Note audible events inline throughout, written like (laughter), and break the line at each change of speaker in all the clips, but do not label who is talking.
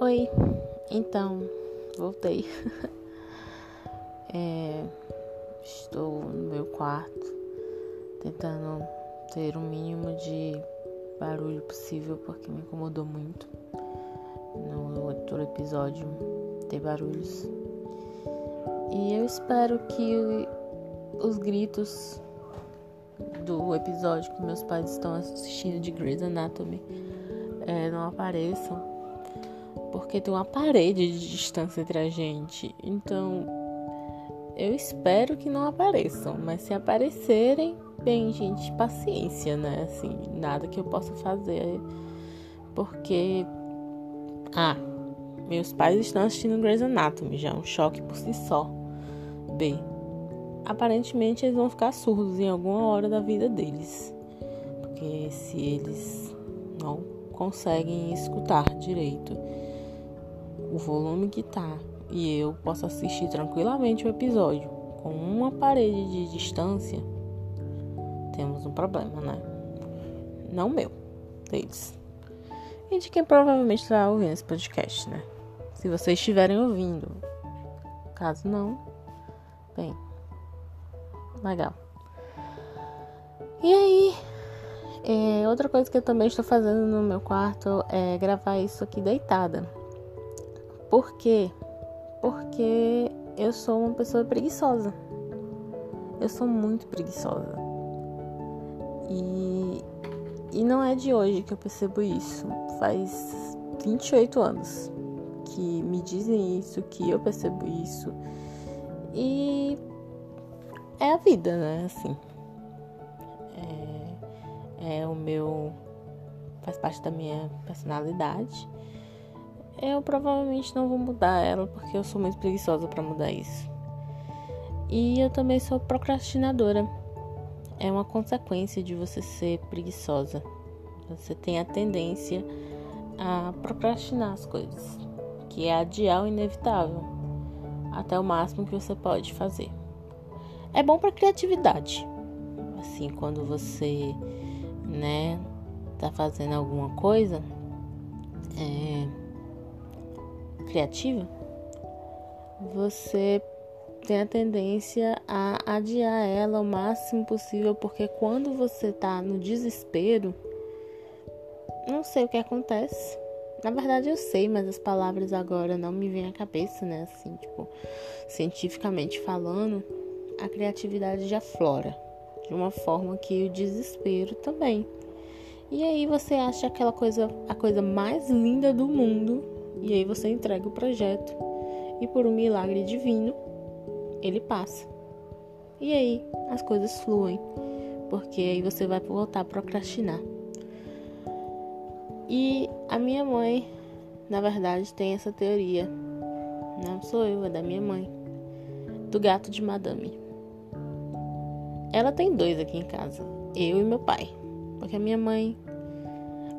Oi, então, voltei. (laughs) é, estou no meu quarto, tentando ter o mínimo de barulho possível, porque me incomodou muito no outro episódio ter barulhos. E eu espero que os gritos do episódio que meus pais estão assistindo de Grey's Anatomy é, não apareçam porque tem uma parede de distância entre a gente. Então, eu espero que não apareçam, mas se aparecerem, bem, gente, paciência, né? Assim, nada que eu possa fazer, porque ah, meus pais estão assistindo Grey's Anatomy, já é um choque por si só. B. Aparentemente eles vão ficar surdos em alguma hora da vida deles. Porque se eles não conseguem escutar direito o volume que tá e eu posso assistir tranquilamente o episódio com uma parede de distância, temos um problema, né? Não meu, deles. E de quem provavelmente está ouvindo esse podcast, né? Se vocês estiverem ouvindo. Caso não, bem, legal. E aí, é, outra coisa que eu também estou fazendo no meu quarto é gravar isso aqui deitada. Por quê? Porque eu sou uma pessoa preguiçosa. Eu sou muito preguiçosa. E, e não é de hoje que eu percebo isso. Faz 28 anos que me dizem isso, que eu percebo isso. E é a vida, né? Assim. É, é o meu. faz parte da minha personalidade eu provavelmente não vou mudar ela porque eu sou muito preguiçosa para mudar isso. E eu também sou procrastinadora. É uma consequência de você ser preguiçosa. Você tem a tendência a procrastinar as coisas, que é adiar o inevitável até o máximo que você pode fazer. É bom para criatividade. Assim, quando você, né, tá fazendo alguma coisa, é, criativa, você tem a tendência a adiar ela o máximo possível, porque quando você tá no desespero, não sei o que acontece. Na verdade eu sei, mas as palavras agora não me vêm à cabeça, né? Assim, tipo, cientificamente falando, a criatividade já flora de uma forma que o desespero também. E aí você acha aquela coisa, a coisa mais linda do mundo e aí você entrega o projeto e por um milagre divino ele passa. E aí as coisas fluem, porque aí você vai voltar a procrastinar. E a minha mãe, na verdade, tem essa teoria. Não sou eu, é da minha mãe. Do gato de madame. Ela tem dois aqui em casa, eu e meu pai. Porque a minha mãe,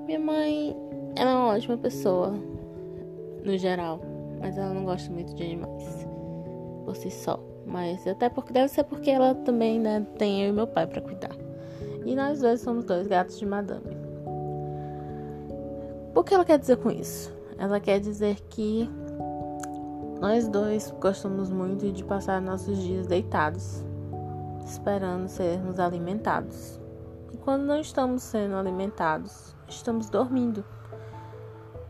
minha mãe, ela é uma ótima pessoa no geral, mas ela não gosta muito de animais por si só. Mas até porque deve ser porque ela também né, tem eu e meu pai para cuidar. E nós dois somos dois gatos de madame. O que ela quer dizer com isso? Ela quer dizer que nós dois gostamos muito de passar nossos dias deitados, esperando sermos alimentados. E quando não estamos sendo alimentados, estamos dormindo.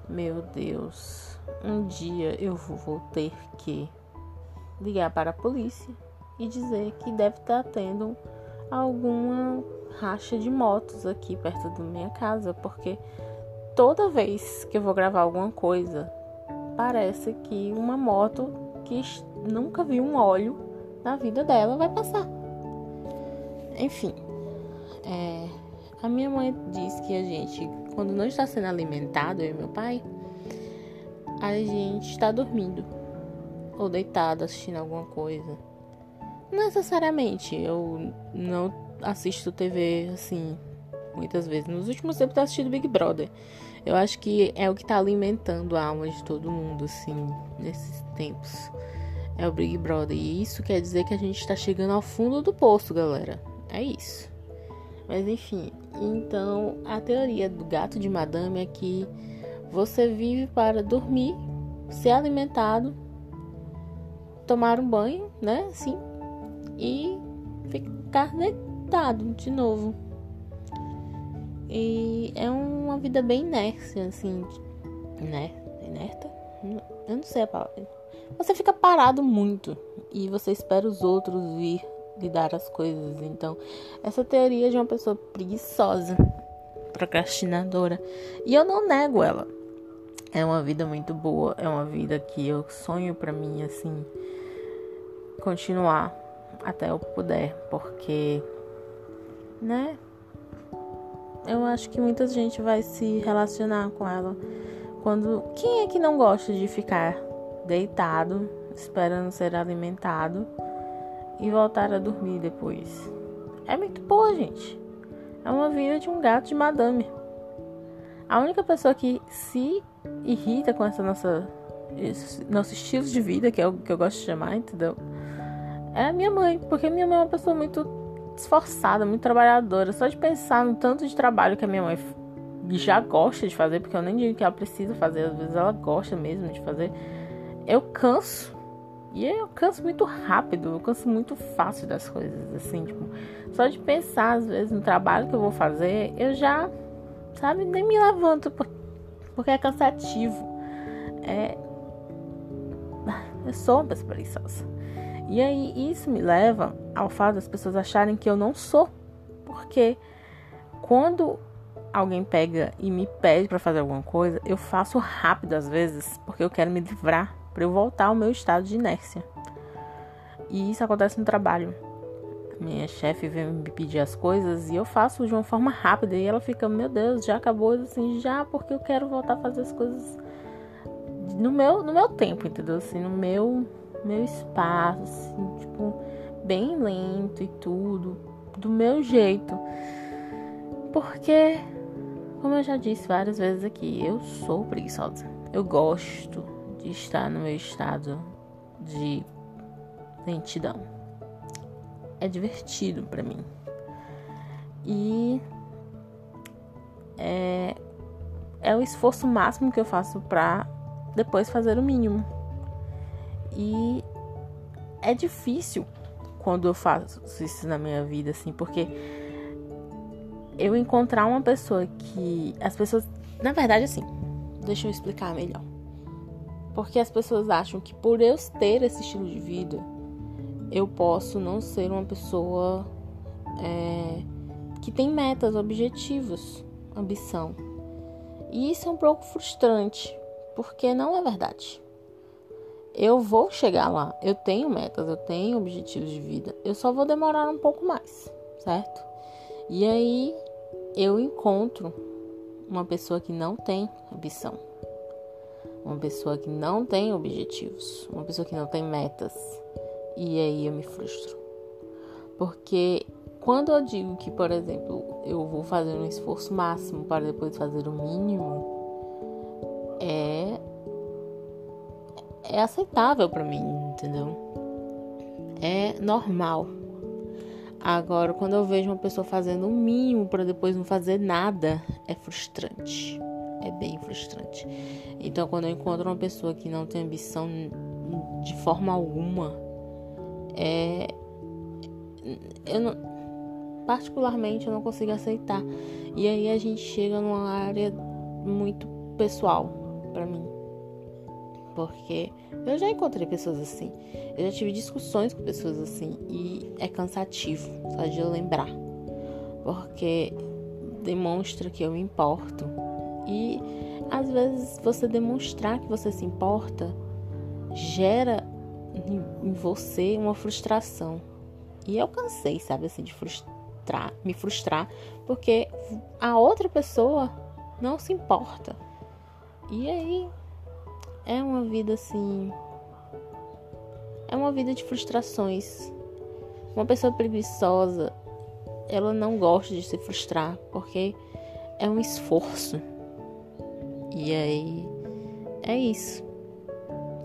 Meu Deus, um dia eu vou ter que ligar para a polícia e dizer que deve estar tendo alguma racha de motos aqui perto da minha casa, porque toda vez que eu vou gravar alguma coisa, parece que uma moto que nunca viu um óleo na vida dela vai passar. Enfim, é, a minha mãe diz que a gente, quando não está sendo alimentado, eu e meu pai, a gente está dormindo ou deitado assistindo alguma coisa. Não necessariamente, eu não assisto TV assim muitas vezes. Nos últimos tempos eu assistido Big Brother. Eu acho que é o que está alimentando a alma de todo mundo assim nesses tempos. É o Big Brother e isso quer dizer que a gente está chegando ao fundo do poço, galera. É isso. Mas enfim, então a teoria do gato de madame é que Você vive para dormir, ser alimentado, tomar um banho, né? Sim. E ficar deitado de novo. E é uma vida bem inércia, assim. Né? Inerta? Eu não sei a palavra. Você fica parado muito e você espera os outros vir lidar as coisas. Então, essa teoria de uma pessoa preguiçosa, procrastinadora. E eu não nego ela. É uma vida muito boa, é uma vida que eu sonho para mim assim continuar até eu puder, porque né? Eu acho que muita gente vai se relacionar com ela quando quem é que não gosta de ficar deitado esperando ser alimentado e voltar a dormir depois? É muito boa, gente. É uma vida de um gato de madame. A única pessoa que se irrita com essa nossa esse nosso estilo de vida, que é o que eu gosto de chamar, entendeu? É a minha mãe, porque minha mãe é uma pessoa muito esforçada, muito trabalhadora. Só de pensar no tanto de trabalho que a minha mãe já gosta de fazer, porque eu nem digo que ela precisa fazer, às vezes ela gosta mesmo de fazer. Eu canso. E eu canso muito rápido, eu canso muito fácil das coisas, assim, tipo, só de pensar às vezes no trabalho que eu vou fazer, eu já, sabe, nem me levanto porque é cansativo. É, eu sou uma preguiçosa. E aí isso me leva ao fato das pessoas acharem que eu não sou. Porque quando alguém pega e me pede para fazer alguma coisa, eu faço rápido às vezes, porque eu quero me livrar para eu voltar ao meu estado de inércia. E isso acontece no trabalho. Minha chefe vem me pedir as coisas e eu faço de uma forma rápida e ela fica, meu Deus, já acabou assim, já porque eu quero voltar a fazer as coisas no meu, no meu tempo, entendeu? Assim, no meu, meu espaço, assim, tipo, bem lento e tudo, do meu jeito. Porque, como eu já disse várias vezes aqui, eu sou preguiçosa. Eu gosto estar no meu estado de lentidão. É divertido para mim. E é, é o esforço máximo que eu faço para depois fazer o mínimo. E é difícil quando eu faço isso na minha vida, assim, porque eu encontrar uma pessoa que. As pessoas. Na verdade, assim, deixa eu explicar melhor. Porque as pessoas acham que por eu ter esse estilo de vida, eu posso não ser uma pessoa é, que tem metas, objetivos, ambição. E isso é um pouco frustrante, porque não é verdade. Eu vou chegar lá, eu tenho metas, eu tenho objetivos de vida, eu só vou demorar um pouco mais, certo? E aí eu encontro uma pessoa que não tem ambição, uma pessoa que não tem objetivos, uma pessoa que não tem metas, e aí eu me frustro. Porque quando eu digo que, por exemplo, eu vou fazer um esforço máximo para depois fazer o mínimo, é é aceitável para mim, entendeu? É normal. Agora, quando eu vejo uma pessoa fazendo o mínimo para depois não fazer nada, é frustrante. É bem frustrante. Então, quando eu encontro uma pessoa que não tem ambição de forma alguma, é eu não, particularmente eu não consigo aceitar. E aí a gente chega numa área muito pessoal para mim. Porque eu já encontrei pessoas assim. Eu já tive discussões com pessoas assim. E é cansativo só de lembrar. Porque demonstra que eu me importo. E às vezes você demonstrar que você se importa gera em você uma frustração. E eu cansei, sabe, assim, de frustrar, me frustrar, porque a outra pessoa não se importa. E aí é uma vida assim. É uma vida de frustrações. Uma pessoa preguiçosa, ela não gosta de se frustrar porque é um esforço. E aí é isso.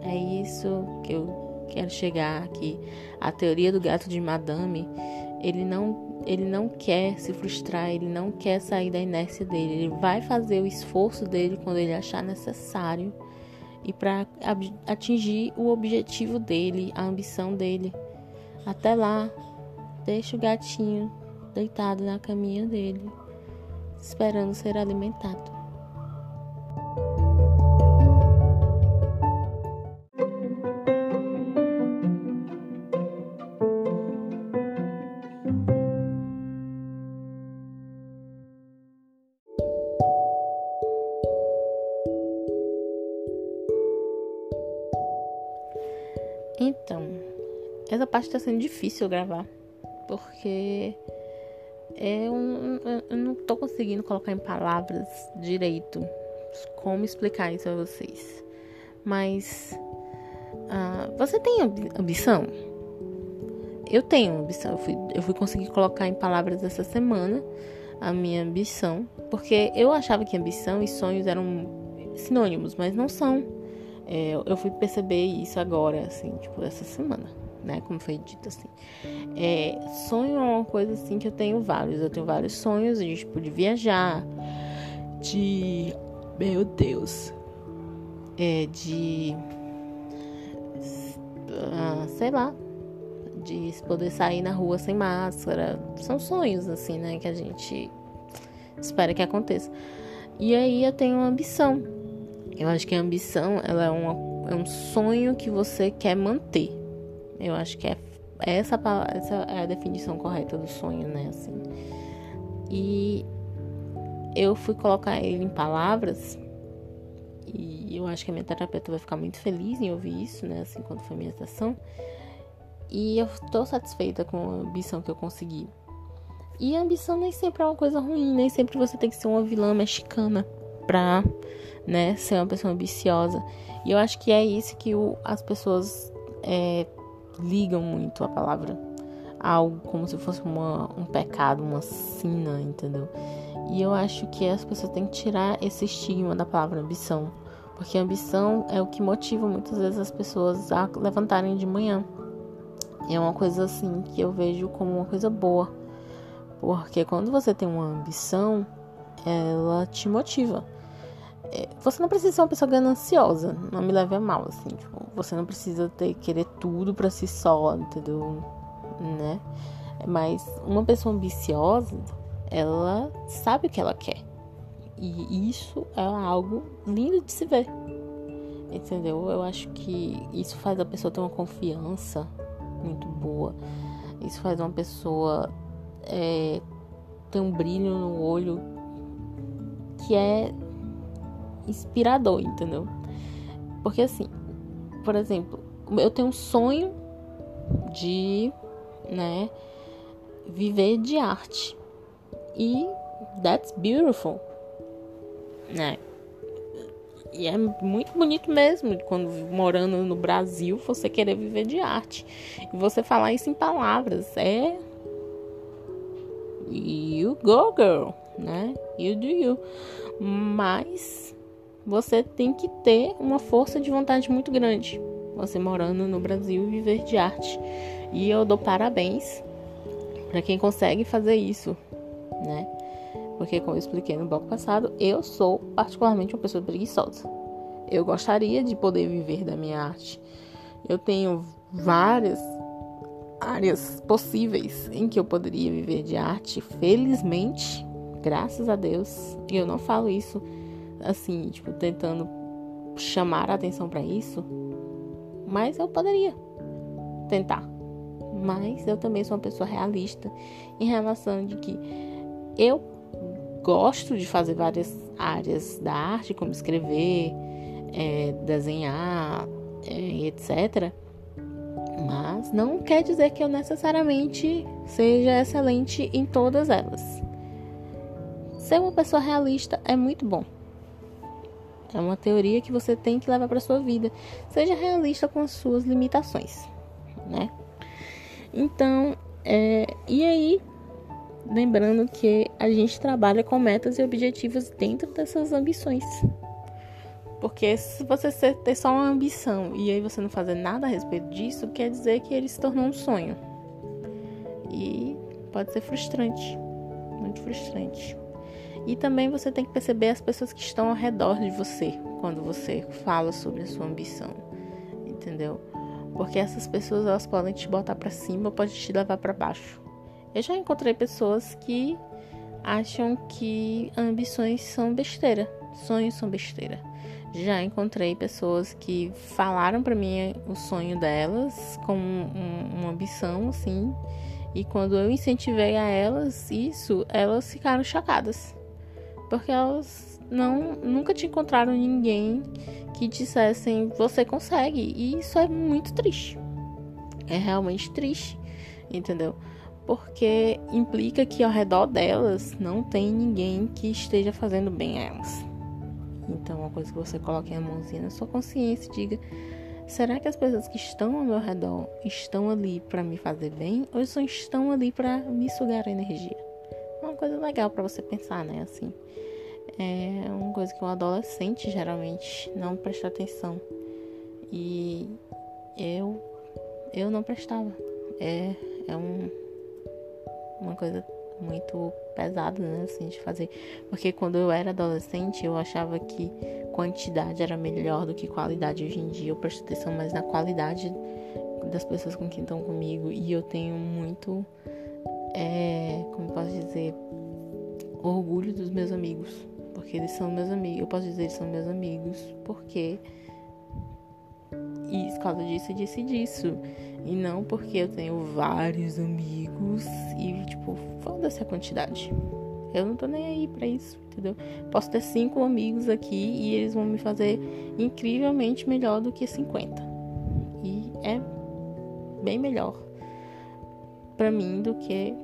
É isso que eu quero chegar aqui. A teoria do gato de madame Ele não, ele não quer se frustrar, ele não quer sair da inércia dele. Ele vai fazer o esforço dele quando ele achar necessário e para atingir o objetivo dele, a ambição dele. Até lá, deixa o gatinho deitado na caminha dele, esperando ser alimentado. Então, essa parte está sendo difícil gravar, porque eu, eu não tô conseguindo colocar em palavras direito como explicar isso a vocês. Mas uh, você tem ambição? Eu tenho ambição. Eu fui, eu fui conseguir colocar em palavras essa semana a minha ambição, porque eu achava que ambição e sonhos eram sinônimos, mas não são. É, eu fui perceber isso agora, assim, tipo, essa semana, né? Como foi dito assim. É, sonho é uma coisa assim que eu tenho vários. Eu tenho vários sonhos, de, tipo, de viajar, de. Meu Deus. É, de. Ah, sei lá. De poder sair na rua sem máscara. São sonhos, assim, né? Que a gente espera que aconteça. E aí eu tenho uma ambição eu acho que a ambição ela é, uma, é um sonho que você quer manter. Eu acho que é essa, essa é a definição correta do sonho, né? Assim. E eu fui colocar ele em palavras e eu acho que a minha terapeuta vai ficar muito feliz em ouvir isso, né? Assim, quando foi minha sessão. E eu tô satisfeita com a ambição que eu consegui. E a ambição nem sempre é uma coisa ruim, nem sempre você tem que ser uma vilã mexicana pra né, ser uma pessoa ambiciosa. E eu acho que é isso que o, as pessoas é, ligam muito a palavra. Algo como se fosse uma, um pecado, uma sina, entendeu? E eu acho que as pessoas têm que tirar esse estigma da palavra ambição. Porque ambição é o que motiva muitas vezes as pessoas a levantarem de manhã. E é uma coisa assim que eu vejo como uma coisa boa. Porque quando você tem uma ambição, ela te motiva. Você não precisa ser uma pessoa gananciosa, não me leve a mal, assim, tipo, você não precisa ter querer tudo para si só, entendeu? Né? Mas uma pessoa ambiciosa, ela sabe o que ela quer. E isso é algo lindo de se ver. Entendeu? Eu acho que isso faz a pessoa ter uma confiança muito boa. Isso faz uma pessoa é, ter um brilho no olho que é inspirador, entendeu? Porque assim, por exemplo, eu tenho um sonho de, né, viver de arte. E that's beautiful, né? E é muito bonito mesmo quando morando no Brasil você querer viver de arte. E você falar isso em palavras. É. You go, girl, né? You do you. Mas você tem que ter uma força de vontade muito grande. Você morando no Brasil e viver de arte. E eu dou parabéns para quem consegue fazer isso, né? Porque como eu expliquei no bloco passado, eu sou particularmente uma pessoa preguiçosa. Eu gostaria de poder viver da minha arte. Eu tenho várias áreas possíveis em que eu poderia viver de arte. Felizmente, graças a Deus, e eu não falo isso assim, tipo, tentando chamar a atenção para isso, mas eu poderia tentar. Mas eu também sou uma pessoa realista em relação de que eu gosto de fazer várias áreas da arte, como escrever, é, desenhar, é, etc. Mas não quer dizer que eu necessariamente seja excelente em todas elas. Ser uma pessoa realista é muito bom. É uma teoria que você tem que levar para sua vida. Seja realista com as suas limitações, né? Então, é, e aí, lembrando que a gente trabalha com metas e objetivos dentro dessas ambições. Porque se você ter só uma ambição e aí você não fazer nada a respeito disso, quer dizer que ele se tornou um sonho. E pode ser frustrante, muito frustrante. E também você tem que perceber as pessoas que estão ao redor de você quando você fala sobre a sua ambição, entendeu? Porque essas pessoas elas podem te botar para cima podem te levar para baixo. Eu já encontrei pessoas que acham que ambições são besteira, sonhos são besteira. Já encontrei pessoas que falaram para mim o sonho delas com um, uma ambição assim, e quando eu incentivei a elas isso, elas ficaram chocadas. Porque elas não nunca te encontraram ninguém que dissessem você consegue. E isso é muito triste. É realmente triste, entendeu? Porque implica que ao redor delas não tem ninguém que esteja fazendo bem a elas. Então, uma coisa que você coloque a mãozinha na sua consciência e diga: será que as pessoas que estão ao meu redor estão ali para me fazer bem ou só estão ali para me sugar energia? É uma coisa legal para você pensar, né? Assim, é uma coisa que um adolescente geralmente não presta atenção. E eu eu não prestava. É, é um, uma coisa muito pesada, né, assim, de fazer. Porque quando eu era adolescente, eu achava que quantidade era melhor do que qualidade. Hoje em dia eu presto atenção mais na qualidade das pessoas com quem estão comigo. E eu tenho muito, é, como posso dizer, orgulho dos meus amigos porque eles são meus amigos. Eu posso dizer eles são meus amigos porque e por causa disso, disse disso. E não porque eu tenho vários amigos e, tipo, foda-se a quantidade. Eu não tô nem aí pra isso, entendeu? Posso ter cinco amigos aqui e eles vão me fazer incrivelmente melhor do que 50. E é bem melhor para mim do que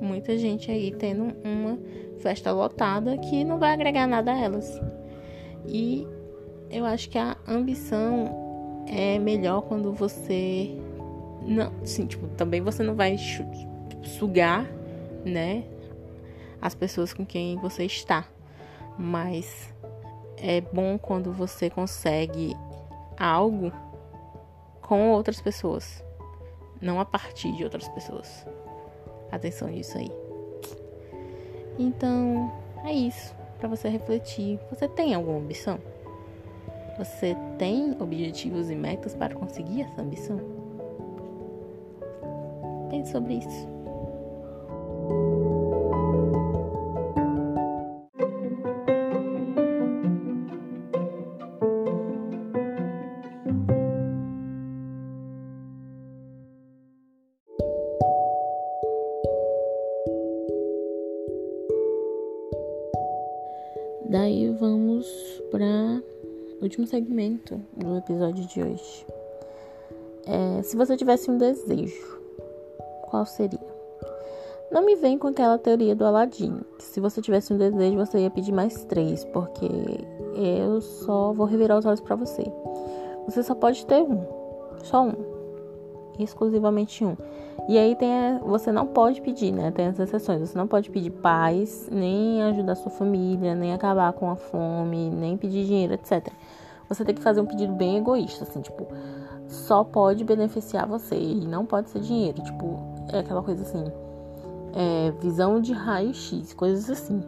muita gente aí tendo uma festa lotada que não vai agregar nada a elas. E eu acho que a ambição é melhor quando você não, sim, tipo, também você não vai sugar, né, as pessoas com quem você está. Mas é bom quando você consegue algo com outras pessoas, não a partir de outras pessoas. Atenção nisso aí. Então, é isso para você refletir. Você tem alguma ambição? Você tem objetivos e metas para conseguir essa ambição? Pense sobre isso. Último segmento do episódio de hoje. É, se você tivesse um desejo, qual seria? Não me vem com aquela teoria do Aladim, se você tivesse um desejo, você ia pedir mais três, porque eu só vou revirar os olhos para você. Você só pode ter um, só um, exclusivamente um. E aí tem você não pode pedir, né? Tem as exceções. Você não pode pedir paz, nem ajudar sua família, nem acabar com a fome, nem pedir dinheiro, etc. Você tem que fazer um pedido bem egoísta, assim, tipo, só pode beneficiar você e não pode ser dinheiro. Tipo, é aquela coisa assim, é, visão de raio-x, coisas assim.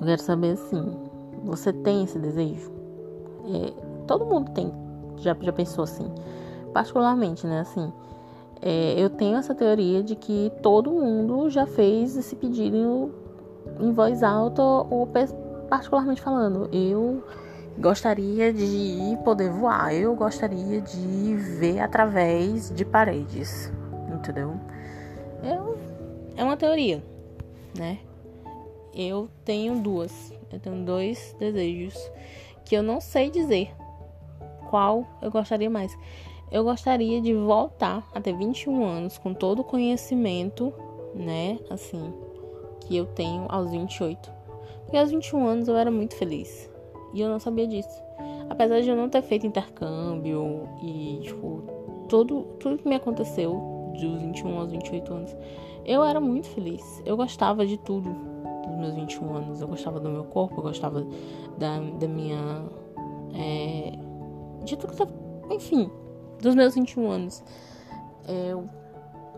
Eu quero saber assim, você tem esse desejo? É, todo mundo tem, já, já pensou assim. Particularmente, né, assim é, eu tenho essa teoria de que todo mundo já fez esse pedido em voz alta ou particularmente falando. Eu gostaria de poder voar, eu gostaria de ver através de paredes, entendeu? Eu, é uma teoria, né? Eu tenho duas, eu tenho dois desejos que eu não sei dizer qual eu gostaria mais. Eu gostaria de voltar a ter 21 anos com todo o conhecimento, né, assim, que eu tenho aos 28. Porque aos 21 anos eu era muito feliz. E eu não sabia disso. Apesar de eu não ter feito intercâmbio e, tipo, todo, tudo que me aconteceu dos 21 aos 28 anos, eu era muito feliz. Eu gostava de tudo dos meus 21 anos. Eu gostava do meu corpo, eu gostava da, da minha. É, de tudo que tava. Enfim, dos meus 21 anos. Eu,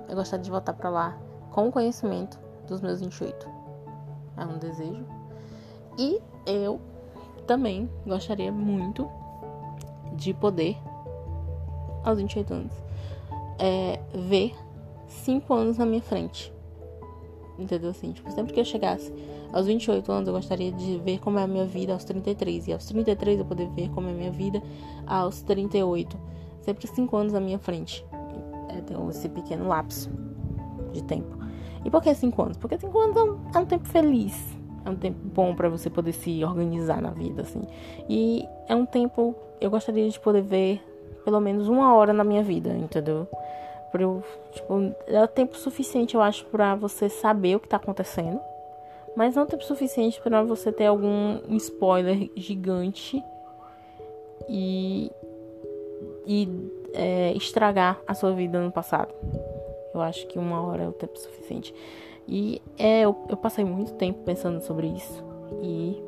eu gostaria de voltar para lá com o conhecimento dos meus 28. É um desejo. E eu também gostaria muito de poder, aos 28 anos, é, ver 5 anos na minha frente. Entendeu assim? Tipo, sempre que eu chegasse aos 28 anos, eu gostaria de ver como é a minha vida aos 33. E aos 33 eu poder ver como é a minha vida aos 38. Sempre 5 anos na minha frente. É, esse pequeno lapso de tempo. E por que 5 anos? Porque 5 anos é um, é um tempo feliz. É um tempo bom para você poder se organizar na vida, assim. E é um tempo. Eu gostaria de poder ver pelo menos uma hora na minha vida, entendeu? Pra eu, tipo, é tempo suficiente, eu acho, para você saber o que tá acontecendo. Mas não tempo suficiente para você ter algum spoiler gigante e, e é, estragar a sua vida no passado. Eu acho que uma hora é o tempo suficiente. E é, eu, eu passei muito tempo pensando sobre isso. E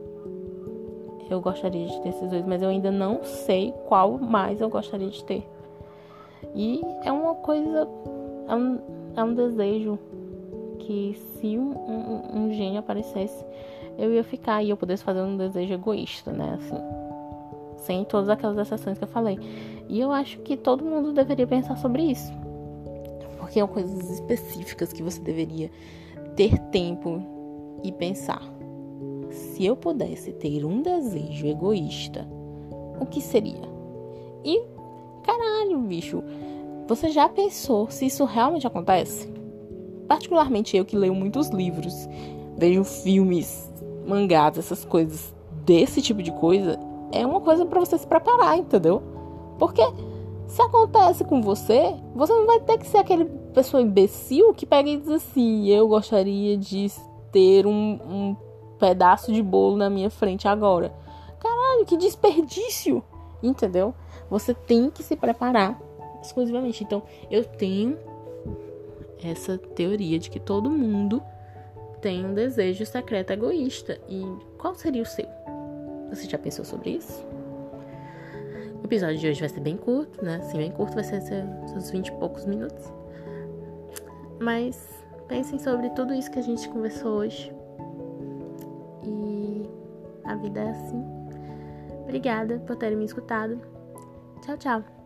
eu gostaria de ter esses dois, mas eu ainda não sei qual mais eu gostaria de ter. E é uma coisa, é um, é um desejo que se um, um, um gênio aparecesse, eu ia ficar e eu pudesse fazer um desejo egoísta, né? Assim, sem todas aquelas exceções que eu falei. E eu acho que todo mundo deveria pensar sobre isso. Porque são coisas específicas que você deveria ter tempo e pensar. Se eu pudesse ter um desejo egoísta, o que seria? E caralho, bicho, você já pensou se isso realmente acontece? Particularmente eu que leio muitos livros, vejo filmes, mangás, essas coisas desse tipo de coisa, é uma coisa para você se preparar, entendeu? Porque se acontece com você, você não vai ter que ser aquele pessoa imbecil que pega e diz assim: Eu gostaria de ter um, um pedaço de bolo na minha frente agora. Caralho, que desperdício! Entendeu? Você tem que se preparar exclusivamente. Então, eu tenho essa teoria de que todo mundo tem um desejo secreto egoísta. E qual seria o seu? Você já pensou sobre isso? O episódio de hoje vai ser bem curto, né? Assim, bem curto, vai ser seus 20 e poucos minutos. Mas pensem sobre tudo isso que a gente conversou hoje. E a vida é assim. Obrigada por terem me escutado. Tchau, tchau.